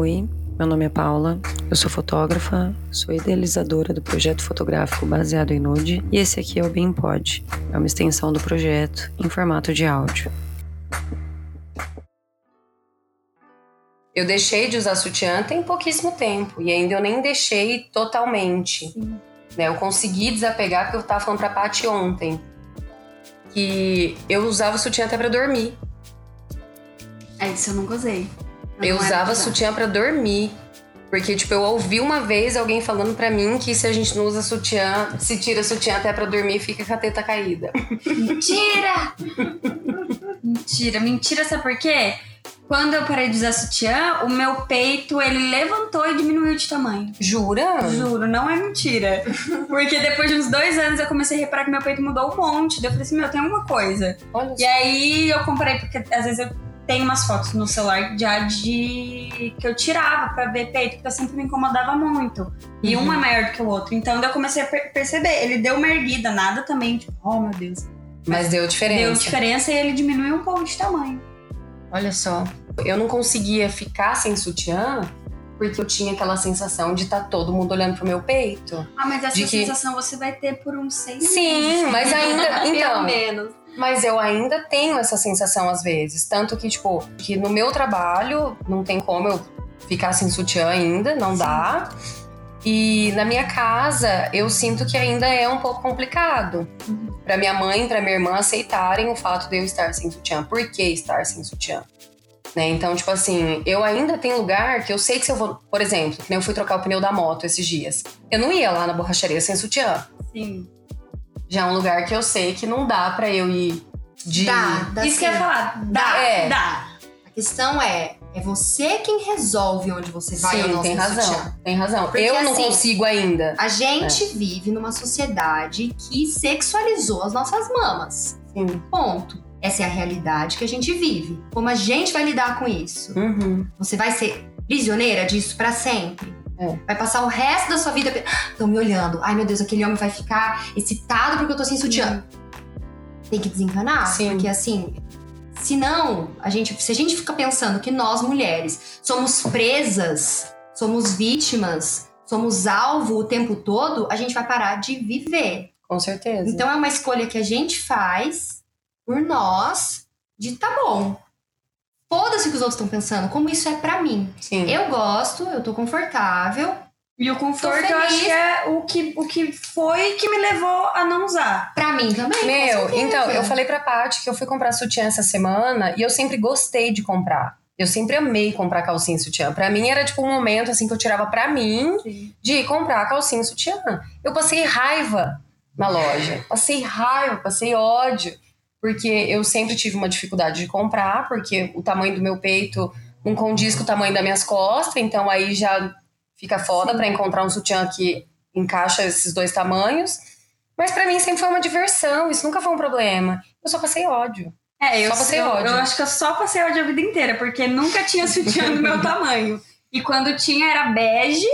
Oi, meu nome é Paula, eu sou fotógrafa, sou idealizadora do projeto fotográfico baseado em nude e esse aqui é o Bem Pod, é uma extensão do projeto em formato de áudio. Eu deixei de usar sutiã tem pouquíssimo tempo e ainda eu nem deixei totalmente. Né? Eu consegui desapegar porque eu tava falando pra Paty ontem que eu usava sutiã até pra dormir. É, isso eu nunca usei. Eu usava sutiã pra dormir. Porque, tipo, eu ouvi uma vez alguém falando pra mim que se a gente não usa sutiã, se tira sutiã até pra dormir, fica com a teta caída. Mentira! mentira, mentira, sabe por quê? Quando eu parei de usar sutiã, o meu peito, ele levantou e diminuiu de tamanho. Jura? Juro, não é mentira. Porque depois de uns dois anos eu comecei a reparar que meu peito mudou um monte. Daí eu falei assim, meu, tem alguma coisa. Olha E aí eu comprei, porque às vezes eu tenho umas fotos no celular já de que eu tirava pra ver peito, porque eu sempre me incomodava muito. E um é maior do que o outro. Então eu comecei a per- perceber. Ele deu uma erguida, nada também, tipo, oh meu Deus. Mas deu diferença. Deu diferença e ele diminuiu um pouco de tamanho. Olha só. Eu não conseguia ficar sem sutiã porque eu tinha aquela sensação de estar todo mundo olhando pro meu peito. Ah, mas essa De que- sensação você vai ter por uns seis Sim, meses. mas ainda. Pelo Então, menos. Mas eu ainda tenho essa sensação às vezes. Tanto que, tipo, que no meu trabalho não tem como eu ficar sem sutiã ainda, não dá. E na minha casa, eu sinto que ainda é um pouco complicado. Pra minha mãe e pra minha irmã aceitarem o fato de eu estar sem sutiã. Por que estar sem sutiã? Né? Então, tipo assim, eu ainda tenho lugar que eu sei que se eu vou. Por exemplo, que nem eu fui trocar o pneu da moto esses dias. Eu não ia lá na borracharia sem sutiã. Sim. Já é um lugar que eu sei que não dá pra eu ir de. Dá, dá Isso sim. que eu ia falar. Dá, Dá, é. dá. A questão é, é você quem resolve onde você vai ou Sim, não tem razão. sutiã. Tem razão. Porque, eu não assim, consigo ainda. A gente vive numa sociedade que sexualizou as nossas mamas. Sim. Ponto. Essa é a realidade que a gente vive. Como a gente vai lidar com isso? Uhum. Você vai ser prisioneira disso pra sempre? É. Vai passar o resto da sua vida. Estão me olhando. Ai, meu Deus, aquele homem vai ficar excitado porque eu tô sem sutiã. Tem que desencanar. Sim. Porque assim. Se não, a gente, se a gente fica pensando que nós mulheres somos presas, somos vítimas, somos alvo o tempo todo, a gente vai parar de viver. Com certeza. Então é uma escolha que a gente faz por nós de tá bom. Foda-se o que os outros estão pensando, como isso é pra mim. Sim. Eu gosto, eu tô confortável. E o conforto eu acho que é o que, o que foi que me levou a não usar. Pra mim também. Meu, então, eu falei pra Paty que eu fui comprar sutiã essa semana e eu sempre gostei de comprar. Eu sempre amei comprar calcinha e sutiã. Pra mim era tipo um momento assim que eu tirava pra mim de comprar calcinha e sutiã. Eu passei raiva na loja. Passei raiva, passei ódio. Porque eu sempre tive uma dificuldade de comprar, porque o tamanho do meu peito não condiz com o tamanho das minhas costas, então aí já fica foda pra encontrar um sutiã que encaixa esses dois tamanhos. Mas pra mim sempre foi uma diversão, isso nunca foi um problema. Eu só passei ódio. É, eu, Só passei eu, ódio. eu acho que eu só passei ódio a vida inteira, porque nunca tinha sutiã do meu tamanho. E quando tinha era bege,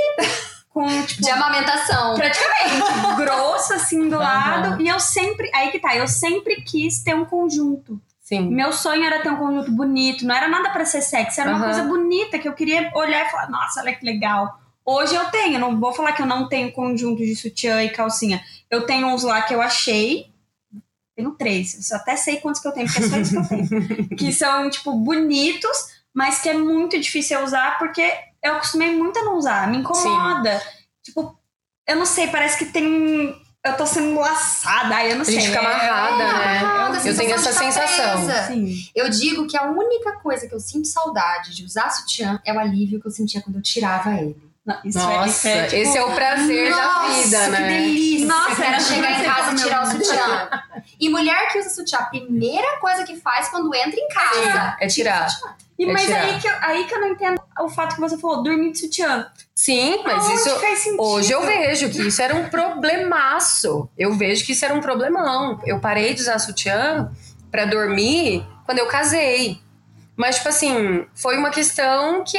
com tipo. De amamentação. Praticamente, grosso assim do Aham. lado. E eu sempre. Aí que tá, eu sempre quis ter um conjunto. Sim. Meu sonho era ter um conjunto bonito, não era nada pra ser sexy, era uma Aham. coisa bonita que eu queria olhar e falar, nossa, olha que legal. Hoje eu tenho, não vou falar que eu não tenho conjunto de sutiã e calcinha. Eu tenho uns lá que eu achei. Tenho três, eu até sei quantos que eu tenho, porque é só isso que eu tenho. que são, tipo, bonitos, mas que é muito difícil eu usar porque eu acostumei muito a não usar. Me incomoda. Tipo, eu não sei, parece que tem um. Eu tô sendo laçada, aí eu não A sei. gente fica é- amarrada, É, né? amarrada, Eu tenho essa sensação. Sim. Eu digo que a única coisa que eu sinto saudade de usar sutiã é o alívio que eu sentia quando eu tirava ele. Não, isso é- Nossa, isso é, tipo, esse é o prazer da Nossa, vida, que né? delícia! Nossa, era era chegar em casa e tirar o sutiã. E mulher que usa sutiã, a primeira coisa que faz quando entra em casa É tirar. E, É mas tirar. aí que, eu, aí que eu não entendo o fato que você falou, dormir de sutiã. Sim, mas Aonde isso. Hoje eu vejo que isso era um problemaço. Eu vejo que isso era um problemão. Eu parei de usar sutiã pra dormir quando eu casei. Mas, tipo assim, foi uma questão que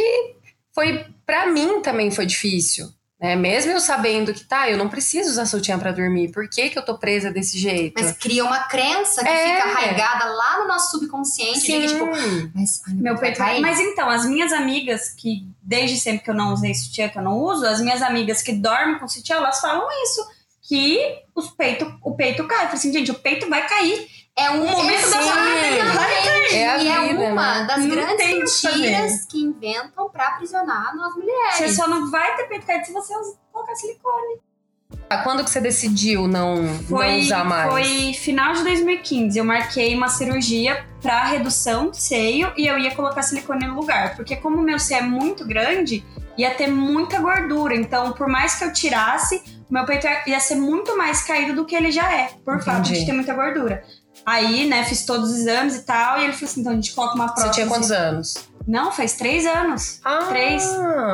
foi. Pra mim também foi difícil. Né? Mesmo eu sabendo que tá, eu não preciso usar sutiã pra dormir. Por que, que eu tô presa desse jeito? Mas cria uma crença que É. fica arraigada lá no nosso subconsciente. de que, tipo, mas ai, Meu vai peito. cair. Mas então, as minhas amigas que, desde sempre que eu não usei sutiã, que eu não uso, as minhas amigas que dormem com sutiã, elas falam isso. Que os peito, o peito cai. Eu falei assim, gente, o peito vai cair. É um O momento da sua vida cair. É a e é vida, uma né? das Não grandes mentiras que inventam pra aprisionar nós mulheres. Você só não vai ter peito caído se você colocar silicone. Ah, Quando que você decidiu não, não usar mais? Foi final de 2015. Eu marquei uma cirurgia pra redução de seio e eu ia colocar silicone no lugar. Porque como o meu seio é muito grande, ia ter muita gordura. Então, por mais que eu tirasse, o meu peito ia ser muito mais caído do que ele já é. Por fato Entendi. de ter muita gordura. Aí, né, fiz todos os exames e tal. E ele falou assim, então a gente coloca uma Você prótese. tinha quantos anos? Não, faz três anos. Ah, Três.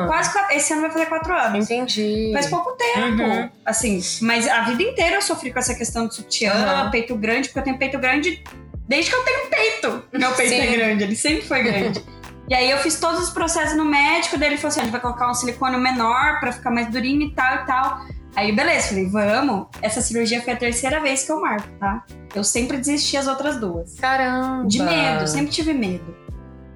Quase quatro. Esse ano vai fazer quatro anos. Entendi. Faz pouco tempo, Uhum. assim. Mas a vida inteira eu sofri com essa questão de sutiã, Aham. peito grande, porque eu tenho peito grande desde que eu tenho peito. Meu peito Sim. é grande, ele sempre foi grande. e aí eu fiz todos os processos no médico, daí ele falou assim: a gente vai colocar um silicone menor pra ficar mais durinho e tal e tal. Aí, beleza, falei, vamos. Essa cirurgia foi a terceira vez que eu marco, tá? Eu sempre desisti as outras duas. Caramba. De medo, sempre tive medo.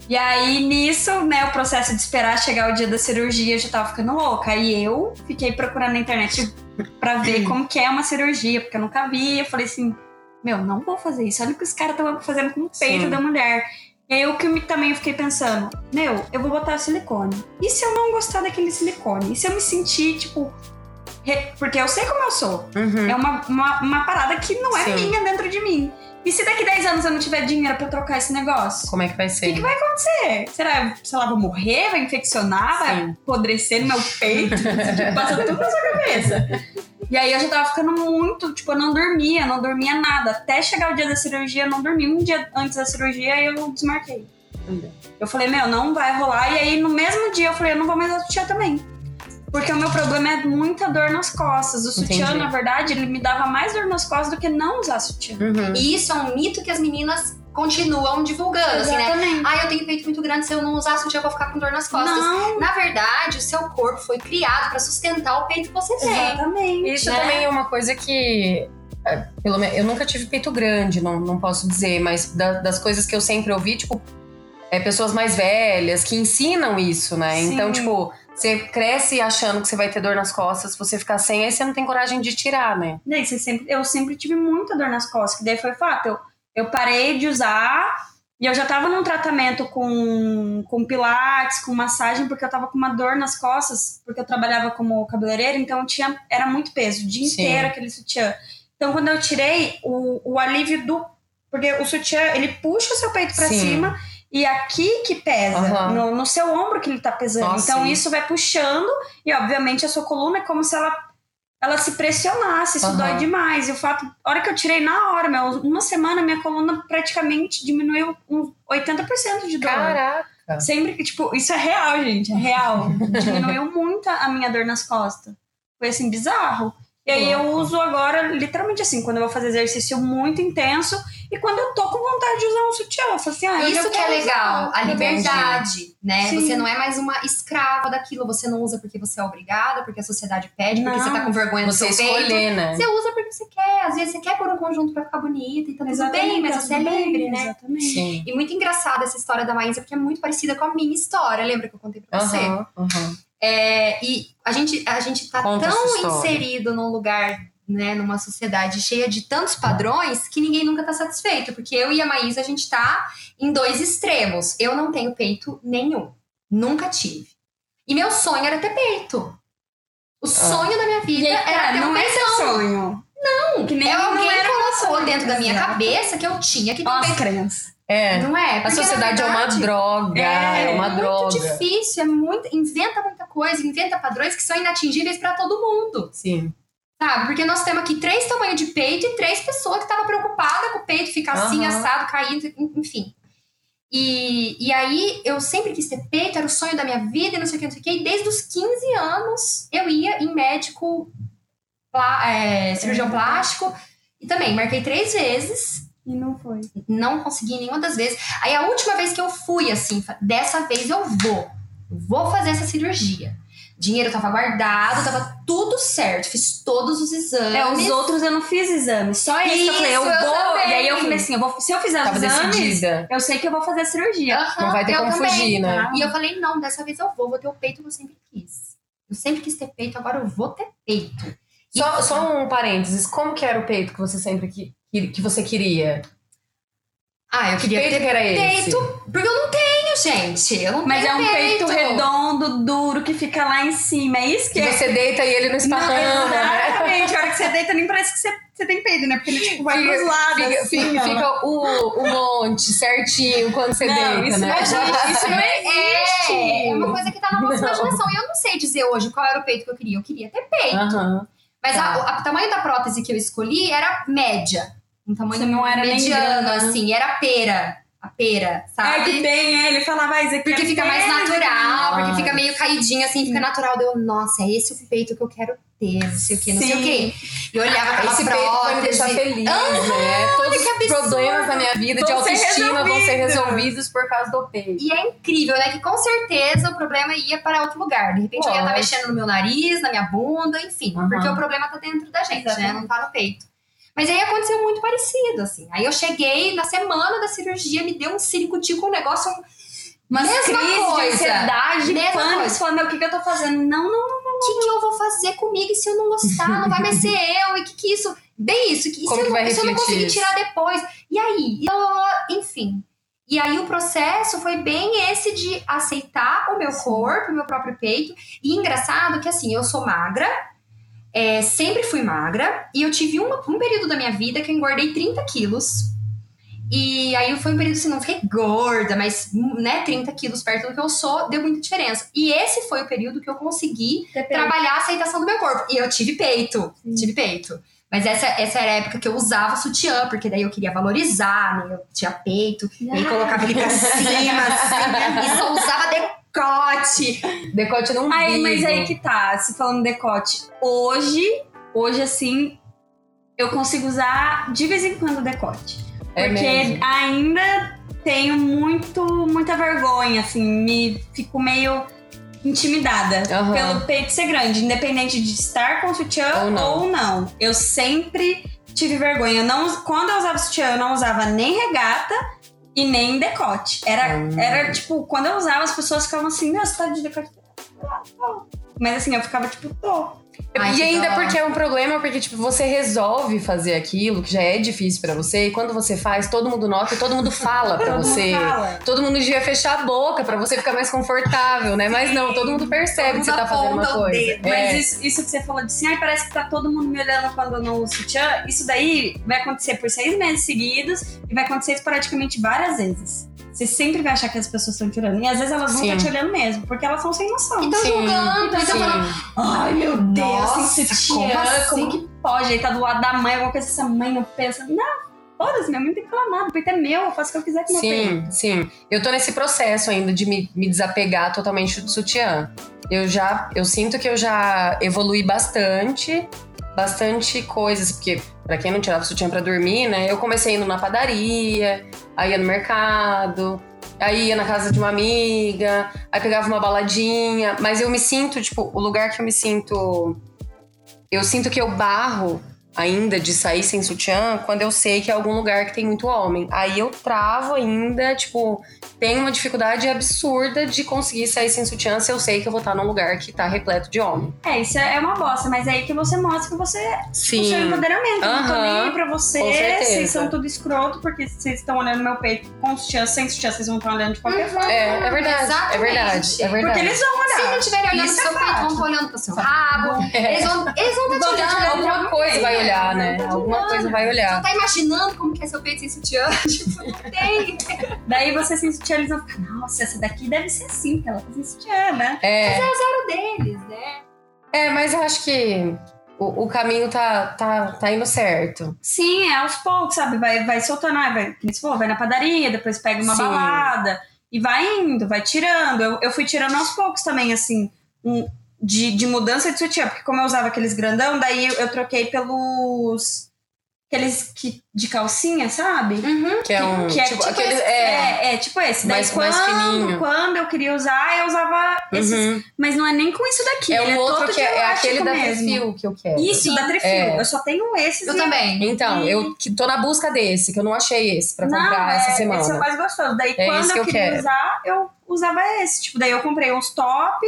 E aí, nisso, né, o processo de esperar chegar o dia da cirurgia, eu já tava ficando louca. Aí eu fiquei procurando na internet pra ver como que é uma cirurgia, porque eu nunca vi. Eu falei assim, meu, não vou fazer isso. Olha o que os caras estão fazendo com o peito Sim. da mulher. E aí, o que me- também fiquei pensando, meu, eu vou botar silicone. E se eu não gostar daquele silicone? E se eu me sentir, tipo... Porque eu sei como eu sou. Uhum. É uma, uma, uma parada que não é Sim. minha dentro de mim. E se daqui 10 anos eu não tiver dinheiro pra trocar esse negócio? Como é que vai ser? O que, que vai acontecer? Será, sei lá, vou morrer? Vai infeccionar? Vai Sim. apodrecer no meu peito? Tipo, Passa tudo na sua cabeça. E aí eu já tava ficando muito, tipo, eu não dormia, não dormia nada. Até chegar o dia da cirurgia, eu não dormi. Um dia antes da cirurgia, eu desmarquei. Eu falei, meu, não vai rolar. E aí, no mesmo dia, eu falei, eu não vou mais sutiã também. Porque o meu problema é muita dor nas costas. O sutiã, Entendi. na verdade, ele me dava mais dor nas costas do que não usar sutiã. Uhum. E isso é um mito que as meninas continuam divulgando, assim, né? Exatamente. Ah, eu tenho peito muito grande, se eu não usar sutiã eu vou ficar com dor nas costas. Não, Na verdade, o seu corpo foi criado pra sustentar o peito que você tem. exatamente. Isso né? também é uma coisa que. é, Pelo menos, eu nunca tive peito grande, não, não posso dizer, mas da- das coisas que eu sempre ouvi, tipo, é, pessoas mais velhas que ensinam isso, né? Sim. Então, tipo, você cresce achando que você vai ter dor nas costas, se você ficar sem, aí você não tem coragem de tirar, né? Daí você sempre, eu sempre tive muita dor nas costas, que daí foi fato. Eu, eu parei de usar e eu já tava num tratamento com, com pilates, com massagem, porque eu tava com uma dor nas costas, porque eu trabalhava como cabeleireira, então tinha, era muito peso, o dia Sim. inteiro aquele sutiã. Então quando eu tirei, o, o alívio do. Porque o sutiã, ele puxa o seu peito pra Sim. cima. E aqui que pesa, Aham. no, no seu ombro que ele tá pesando. Nossa, então sim. isso vai puxando, e obviamente a sua coluna é como se ela ela se pressionasse, isso Aham. dói demais. E o fato, a hora que eu tirei na hora, meu, uma semana minha coluna praticamente diminuiu uns 80% de dor. Caraca! Sempre que, tipo, isso é real, gente, é real. diminuiu muito a minha dor nas costas. Foi assim, bizarro. E aí eu uso agora, literalmente assim, quando eu vou fazer exercício muito intenso e quando eu tô com vontade de usar um sutiã. Eu falo assim, ah, Isso eu que é legal, usar. a liberdade, né? Sim. Você não é mais uma escrava daquilo, você não usa porque você é obrigada, porque a sociedade pede, porque Não. você tá com vergonha do Você seu peito. escolher, né? Você usa porque você quer, às vezes você quer pôr um conjunto pra ficar bonita e tá tudo Exatamente, bem, mas você é livre, né? Exatamente. Sim. E muito engraçada essa história da Maísa, porque é muito parecida com a minha história. Lembra que eu contei pra você? Aham, aham. É, e a gente, a gente tá Conta tão inserido num lugar, né, numa sociedade cheia de tantos padrões que ninguém nunca tá satisfeito. Porque eu e a Maísa, a gente tá em dois extremos. Eu não tenho peito nenhum. Nunca tive. E meu sonho era ter peito. O sonho da minha vida aí, era ter um não é peitão. seu sonho. Não, que nem É não alguém colocou dentro da minha Exato. cabeça que eu tinha que ter um Ó, as peito. crenças. É. Não é? A Porque, na sociedade é uma verdade, droga, É, é, uma muito droga. difícil, é muito. Inventa muita coisa, inventa padrões que são inatingíveis pra todo mundo. Sim. Sabe? Porque nós temos aqui três tamanhos de peito e três pessoas que estavam preocupadas com o peito ficar assim, Aham. assado, caindo, en- enfim. E, e aí eu sempre quis ter peito, era o sonho da minha vida e não sei o que, não sei o que. E desde os 15 anos eu ia em médico, plá- é, cirurgião plástico. E também marquei três vezes E não foi. não consegui nenhuma das vezes. Aí a última vez que eu fui, assim, dessa vez eu vou. Vou fazer essa cirurgia. dinheiro tava guardado, tava tudo certo. Fiz todos os exames. É, os outros eu não fiz exame. Só esse que eu falei, eu Isso, eu vou. também. e aí eu falei assim, eu vou, se eu fizer os Tava exames, decidida. eu sei que eu vou fazer a cirurgia. Não vai ter como também. fugir, né? E eu falei, não, dessa vez eu vou, vou ter o peito que eu sempre quis. Eu sempre quis ter peito, agora eu vou ter peito. Só, só um parênteses. Como que era o peito que você sempre que, que, você queria? Ah, eu Que queria peito ter que era esse? peito, porque eu não tenho, gente. Eu não Mas é tenho um peito redondo, duro, que fica lá em cima. É isso que é. você deita e ele não Não, esparrama, né? exatamente. A hora que você deita, nem parece que você, você tem peito, né? Porque ele tipo, vai Fica- pros lados. Fica, assim, fica- fica o, o monte certinho quando você Não, deita, isso né? não existe, isso não existe. É, é uma coisa que tá na nossa Não. imaginação. E eu não sei dizer hoje qual era o peito que eu queria. Eu queria ter peito. Aham. Mas Tá. a- a- o tamanho da prótese que eu escolhi era média. Um tamanho não era mediano, assim. Era pera. A pera, É sabe? que tem, é, ele falava, ah, isso aqui Porque é fica mais natural, Ah. porque fica meio caidinho assim, fica natural. Deu, nossa, é esse o peito que eu quero ter, não sei o que, não sei o Sim. que. E eu olhava aquela Esse peito vai me deixar prótese. feliz, né? Todos os problemas da minha vida de Vão ser autoestima vão ser resolvidos. por causa do peito. E é incrível, né? Que com certeza o problema ia para outro lugar. De repente eu ia estar Lógico. mexendo no meu nariz, na minha bunda, enfim. Porque o problema tá dentro da gente, né? Exatamente. Não tá no peito. Mas aí aconteceu muito parecido, assim. Aí eu cheguei na semana da cirurgia, me deu um ciricutico, um negócio. um- Umas Mesma crises de coisa. ansiedade, Mesma pânico. coisa. Você fala, meu, o que, que eu tô fazendo? Não, não, O que, que eu vou fazer comigo e se eu não gostar? Não vai mais ser eu? E que que isso. Bem isso, que, e se Como eu não, se eu não conseguir tirar depois? E aí? Eu- enfim. E aí o processo foi bem esse de aceitar o meu corpo, o meu próprio peito. E engraçado que assim, eu sou magra, é, sempre fui magra, e eu tive uma- um período da minha vida que eu engordei 30 quilos. E aí foi um período assim, não fiquei gorda, mas né, 30 quilos perto do que eu sou, deu muita diferença. E esse foi o período que eu consegui trabalhar a aceitação do meu corpo. E eu tive peito, tive peito. Mas essa, essa era a época que eu usava sutiã, porque daí eu queria valorizar, né? Eu tinha peito, e aí colocava ele pra cima, assim, e só usava decote. Decote não Aí, mas aí que tá, se falando decote. Hoje, hoje assim, eu consigo usar de vez em quando decote. É Porque mesmo. ainda tenho muito, muita vergonha, assim, me fico meio intimidada Aham. pelo peito ser grande, independente de estar com sutiã Ou não. ou não. Eu sempre tive vergonha. Eu não, quando eu usava sutiã, eu não usava nem regata e nem decote. Era, Hum. era tipo, quando eu usava, as pessoas ficavam assim, meu, você tá de decote. Mas assim, eu ficava tipo, tô. Ai, e ainda dó. porque é um problema, porque tipo, você resolve fazer aquilo que já é difícil pra você, e quando você faz, todo mundo nota e todo mundo fala pra Todo mundo você. fala. Todo mundo devia fechar a boca pra você ficar mais confortável, né? Mas não, todo mundo percebe que você tá fazendo uma coisa. dedo, É. Mas isso, isso que você falou de assim, ai, parece que tá todo mundo me olhando quando uso sutiã. Isso daí vai acontecer por seis meses seguidos e vai acontecer esporadicamente várias vezes. Você sempre vai achar que as pessoas estão te olhando. E às vezes elas vão estar te olhando mesmo, porque elas são sem noção. Então Sim, julgando, então sim. falando, Ai, meu Deus, Nossa, sutiã, como assim? como que pode? Aí tá do lado da mãe, alguma coisa, essa mãe não pensa. Não, foda-se, minha mãe não tem que falar nada, o peito é meu, eu faço o que eu quiser com meu peito. Sim, sim. Eu tô nesse processo ainda de me, me desapegar totalmente do sutiã. Eu já, eu sinto que eu já evolui bastante, bastante coisas, porque pra quem não tirava sutiã pra dormir, né? Eu comecei indo na padaria, aí ia no mercado, aí ia na casa de uma amiga, aí pegava uma baladinha, mas eu me sinto, tipo, o lugar que eu me sinto eu sinto que eu barro ainda de sair sem sutiã quando eu sei que é algum lugar que tem muito homem. Aí eu travo ainda, tipo, tenho uma dificuldade absurda de conseguir sair sem sutiã se eu sei que eu vou estar num lugar que tá repleto de homem. É, isso é uma bosta, mas é aí que você mostra que você é o seu Sim. empoderamento. Eu Não tô nem aí pra você. Vocês são tudo escroto, porque vocês estão olhando meu peito com sutiã, sem sutiã, vocês vão estar olhando de qualquer forma. É, é verdade, é Exatamente. verdade, é Porque verdade. eles vão Se olhar. não estiverem olhando pro é seu peito, vão estar olhando pro seu rabo. É. Eles vão eles vão estar te Vão te olhando. olhando. Alguma coisa vai olhar, né? Alguma coisa vai Você olhar. tá imaginando como que é seu peito sem sutiã? tipo, não tem. Daí você sem sutiã, eles vão ficar, nossa, essa daqui deve ser assim, porque ela tá sem sutiã, né? É, O deles, né? é, mas eu acho que o, o caminho tá, tá, tá indo certo. Sim, é aos poucos, sabe? Vai, vai soltando, ah, vai, que você falou, vai na padaria, depois pega uma Sim. balada e vai indo, vai tirando. Eu, eu fui tirando aos poucos também, assim, um, de, de mudança de sutiã, porque como eu usava aqueles grandão, daí eu, eu troquei pelos aqueles que, de calcinha, sabe? Uhum. Que é um. Que é tipo, tipo, aquele. esse, É. é, é tipo esse. Daí Mais- mais quando, fininho. quando eu queria usar, eu usava esses. Uhum. Mas não é nem com isso daqui. É ele um é outro todo que é, é aquele da mesmo. Trifil que eu quero. Isso, da Trifil. É. Eu só tenho esses. Eu e- também. Então, E- eu que tô na busca desse, que eu não achei esse pra Não, comprar essa é, semana. Esse é o mais gostoso. Daí É quando eu, eu queria quero. usar, eu usava esse. Tipo, daí eu comprei uns top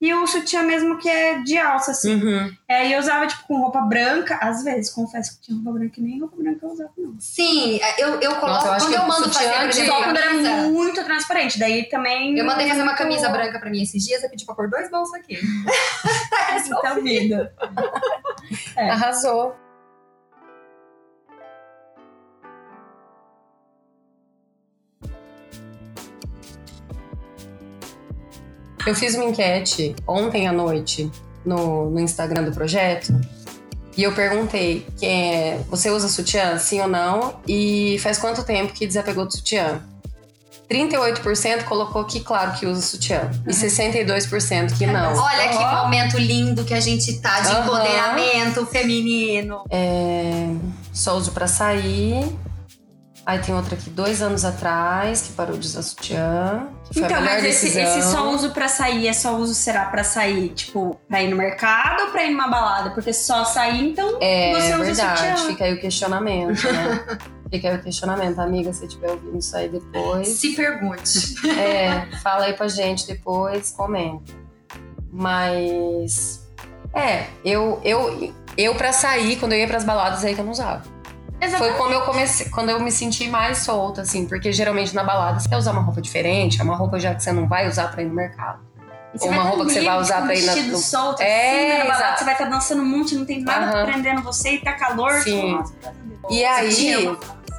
e o sutiã mesmo que é de alça, assim. Uhum. É, e eu usava, tipo, com roupa branca. Às vezes, confesso que tinha roupa branca e nem roupa branca eu usava, não. Sim, eu, eu coloco. Nossa, eu acho quando que eu o mando sutiã fazer, por de- exemplo, Só quando era muito transparente. Daí também. Eu mandei fazer uma muito- camisa branca pra mim esses dias, eu pedi pra pôr dois bolsos aqui. Então, vida. É. Arrasou. Eu fiz uma enquete ontem à noite no, no Instagram do projeto e eu perguntei é, você usa sutiã, sim ou não? E faz quanto tempo que desapegou do sutiã? 38% colocou que claro que usa sutiã e 62% que não. Olha que Ó. momento lindo que a gente tá de Aham. empoderamento feminino. É, só uso pra sair. Aí tem outra aqui, dois anos atrás, que parou de usar sutiã. Então, mas esse, esse só uso pra sair é só uso será pra sair, tipo, pra ir no mercado ou pra ir numa balada? Porque só sair, então É, você usa verdade, sutiã. fica aí o questionamento, né? fica aí o questionamento. Amiga, se estiver ouvindo isso aí depois, Se pergunte. é, fala aí pra gente depois, comenta. Mas, é, eu, eu, eu pra sair, quando eu ia pras baladas, aí que eu não usava. Foi Exatamente. quando eu comecei, quando eu me senti mais solta, assim, porque geralmente na balada você quer usar uma roupa diferente, é uma roupa já que você não vai usar pra ir no mercado. Ou uma roupa que você vai usar pra ir na- vestido no- solto, É, assim, né, na balada, você vai estar dançando muito, não tem nada prendendo você e tá calor. Sim. Tipo, a Deus. E aí, Sutiã.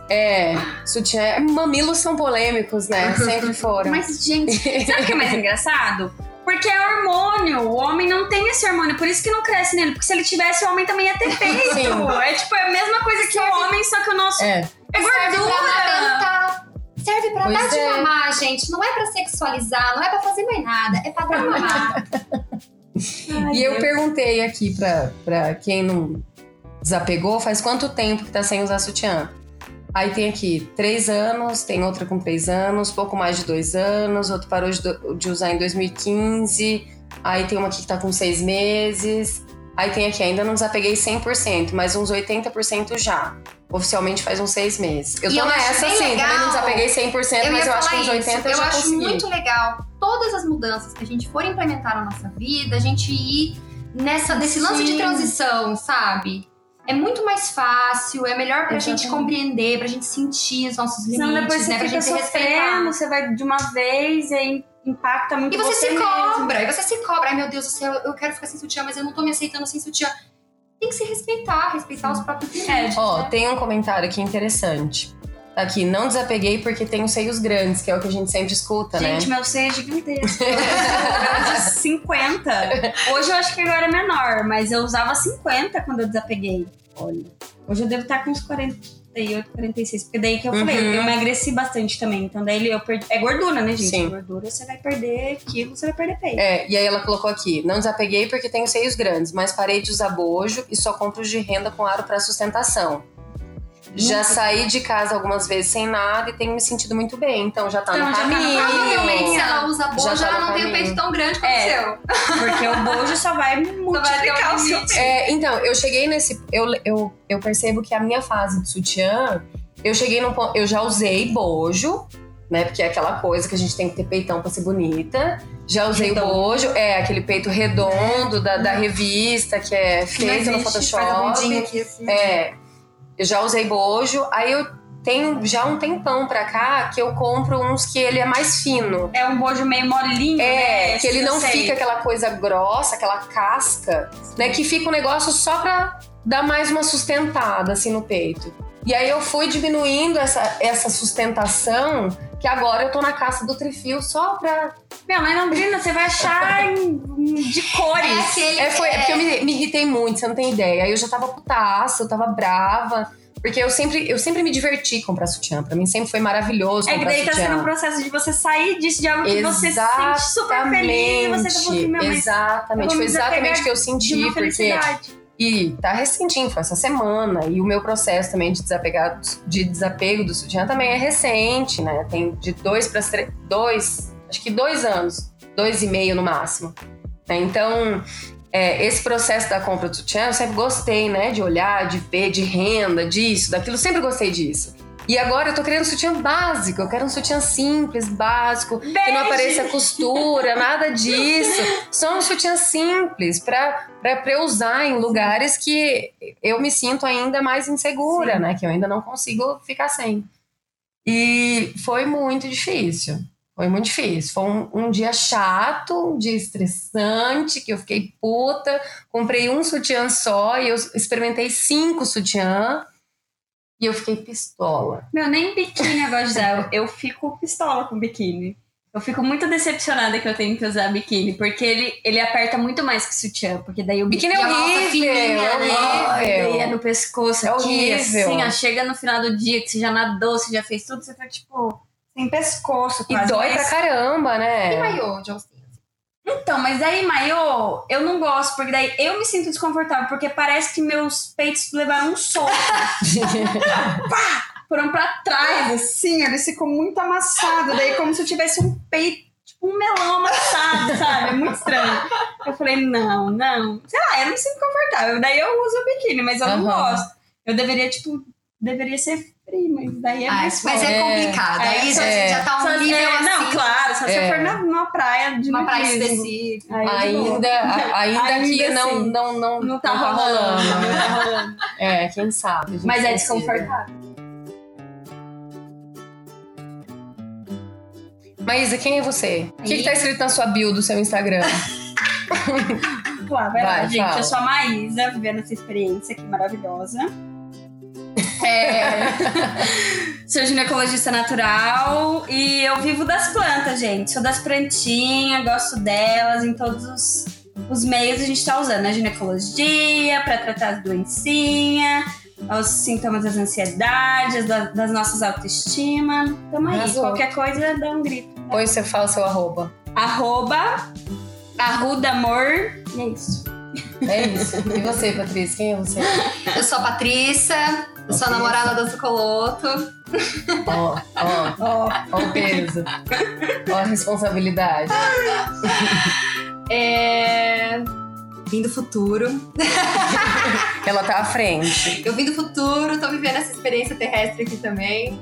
é, sutiã, mamilos são polêmicos, né? Sempre foram. Mas, gente, sabe o que é mais engraçado? Porque é hormônio. O homem não tem esse hormônio, por isso que não cresce nele. Porque se ele tivesse, o homem também ia ter peito. Sim. É tipo é a mesma coisa que o homem, só que o nosso É, é gordura. Serve pra Pois dar de é. mamar, gente. Não é pra sexualizar, não é pra fazer mais nada. É pra dar mamar. Ai, e eu Deus. perguntei aqui pra, pra quem não desapegou, faz quanto tempo que tá sem usar sutiã? Aí tem aqui três anos, tem outra com três anos, pouco mais de dois anos, outro parou de, do- de usar em 2015, aí tem uma aqui que tá com seis meses, aí tem aqui, ainda não desapeguei 100%, mas uns 80% já. Oficialmente faz uns seis meses. Eu E tô eu nessa bem sim, também legal. não desapeguei 100%, Eu mas eu acho que uns 80% isso. eu, Eu já acho consegui. muito legal todas as mudanças que a gente for implementar na nossa vida, a gente ir nessa desse lance de Sim. transição, sabe? É muito mais fácil, é melhor pra gente Exatamente. compreender, pra gente sentir os nossos Senão limites, depois você né? Pra gente se respeitar. você vai de uma vez e aí impacta muito E você, se mesmo. cobra, e você se cobra. Ai, meu Deus do céu, eu quero ficar sem sutiã, mas eu não tô me aceitando sem sutiã. Tem que se respeitar, respeitar os próprios limites. Ó, né? tem um comentário aqui interessante. Aqui, não desapeguei porque tenho seios grandes, que é o que a gente sempre escuta, Gente, né? meu seio é gigantesco. Eu de 50. Hoje eu acho que agora é menor, mas eu usava 50 quando eu desapeguei. Olha. Hoje eu devo estar com uns 48, 46. Porque daí que eu falei, Uhum. eu emagreci bastante também. Então daí eu perdi. É gordura, né, gente? Sim. Gordura você vai perder quilo, você vai perder peito. É, e aí ela colocou aqui, não desapeguei porque tenho seios grandes, mas parei de usar bojo e só compro de renda com aro para sustentação. Já saí de casa algumas vezes sem nada e tenho me sentido muito bem, então já tá Então, no já tá no caminho. Provavelmente, se ela usa bojo, Já tá ela no não tem o caminho. peito tão grande quanto É. o seu. Porque o bojo só vai multiplicar o seu peito. É, então, eu cheguei nesse. Eu, eu, eu percebo que a minha fase de sutiã, eu cheguei num ponto. Eu já usei bojo, né? Porque é aquela coisa que a gente tem que ter peitão pra ser bonita. Já usei Redondo. o bojo, é aquele peito redondo da, da revista que é feito no existe, faz a Photoshop. aqui, assim. É, eu já usei bojo. Aí eu tenho já um tempão pra cá que eu compro uns que ele é mais fino. É um bojo meio molinho, É, né? que ele não sei. fica aquela coisa grossa, aquela casca, né? Que fica um negócio só pra dar mais uma sustentada, assim, no peito. E aí eu fui diminuindo essa, essa sustentação, que agora eu tô na caça do trifio só pra... Minha mãe Londrina, você vai achar de cores. É aquele. É, foi, é porque eu me, me irritei muito, você não tem ideia. Aí eu já tava putaça, eu tava brava. Porque eu sempre, eu sempre me diverti comprar sutiã. Pra mim sempre foi maravilhoso É que daí tá sutiã. sendo um processo de você sair disso, de algo que você se sente super feliz. E você tá falando meu, mas Exatamente, foi me exatamente o que eu senti, porque. E tá recentinho, foi essa semana. E o meu processo também de, desapegar, de desapego do sutiã também é recente, né? Tem de dois para dois, acho que dois anos, dois e meio no máximo. Né? Então, é, esse processo da compra do sutiã, eu sempre gostei, né? De olhar, de ver, de renda, disso, daquilo, sempre gostei disso. E agora eu tô querendo um sutiã básico, eu quero um sutiã simples, básico, Beijo. que não apareça costura, nada disso. Só um sutiã simples pra, pra, pra eu usar em lugares que eu me sinto ainda mais insegura, Sim. né? Que eu ainda não consigo ficar sem. E foi muito difícil. Foi muito difícil. Foi um, um, dia chato, um dia estressante, que eu fiquei puta. Comprei um sutiã só e eu experimentei cinco sutiã. E eu fiquei pistola. Meu, nem biquíni eu gosto de usar. Eu fico pistola com biquíni. Eu fico muito decepcionada que eu tenho que usar biquíni, porque ele, ele aperta muito mais que sutiã, porque daí o biquíni, é horrível, fininha, é né? Daí é no pescoço é aqui, horrível. assim, ó, chega no final do dia que você já nadou, você já fez tudo, você tá tipo sem pescoço quase. E dói mas... pra caramba, né? E maiô, Johnston? Então, mas daí maiô, eu não gosto, porque daí eu me sinto desconfortável, porque parece que meus peitos levaram um soco. Pá! Foram pra trás, assim, eles ficam muito amassados. Daí como se eu tivesse um peito, tipo um melão amassado, sabe? É muito estranho. Eu falei, não, não. Sei lá, eu não me sinto confortável. Daí eu uso o biquíni, mas eu uhum. não gosto. Eu deveria, tipo, deveria ser mas daí é ah, mais Mas é complicado. É, aí é, já tá um só, nível é, assim. Não, claro, só se é. for numa praia de Uma praia específica. ainda, ainda, ainda que não, assim, não, não, não, tá, não tá rolando. Não tá rolando. É, quem sabe. Mas é desconfortável. Maísa, quem é você? O que, que tá escrito na sua bio do seu Instagram? Claro, vai, vai lá, gente. Fala. Eu sou a Maísa, vivendo essa experiência aqui maravilhosa. É... Sou ginecologista natural e eu vivo das plantas, gente. Sou das plantinhas, gosto delas em todos os, os meios a gente tá usando. A ginecologia para tratar as doencinhas, os sintomas das ansiedades, das, das nossas autoestima. Tamo aí. Arrasou. Qualquer coisa, dá um grito. Pois você fala seu arroba. Arroba Arruda Amor. E é isso. É isso. E você, Patrícia? Quem é você? Eu sou a Patrícia, eu sou a namorada do Zucoloto. Ó, ó, ó, ó o peso. Ó a responsabilidade. É. Vim do futuro. Ela tá à frente. Eu vim do futuro, tô vivendo essa experiência terrestre aqui também.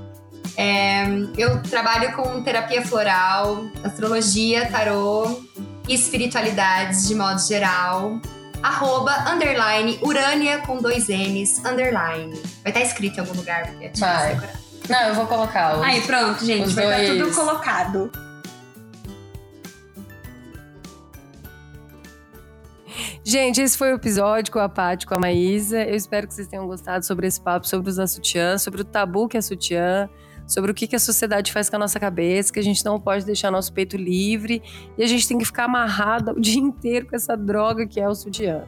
É, eu trabalho com terapia floral, astrologia, tarô e espiritualidades de modo geral arroba, underline, Urânia com dois N's, underline. Vai estar tá escrito em algum lugar, porque Vai. Não, eu vou colocar os, Aí, pronto, gente. Vai estar tá tudo colocado. Gente, esse foi o episódio com a Paty, com a Maísa. Eu espero que vocês tenham gostado sobre esse papo sobre usar sutiã, sobre o tabu que é sutiã sobre o que, que a sociedade faz com a nossa cabeça, que a gente não pode deixar nosso peito livre e a gente tem que ficar amarrada o dia inteiro com essa droga que é o sutiã.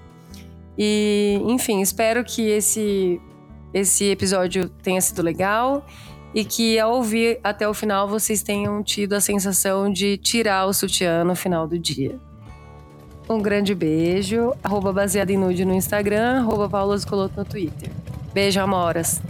E, enfim, espero que esse, esse episódio tenha sido legal e que ao ouvir até o final vocês tenham tido a sensação de tirar o sutiã no final do dia. Um grande beijo, arroba baseado em nude no Instagram, arroba no Twitter. Beijo, amoras!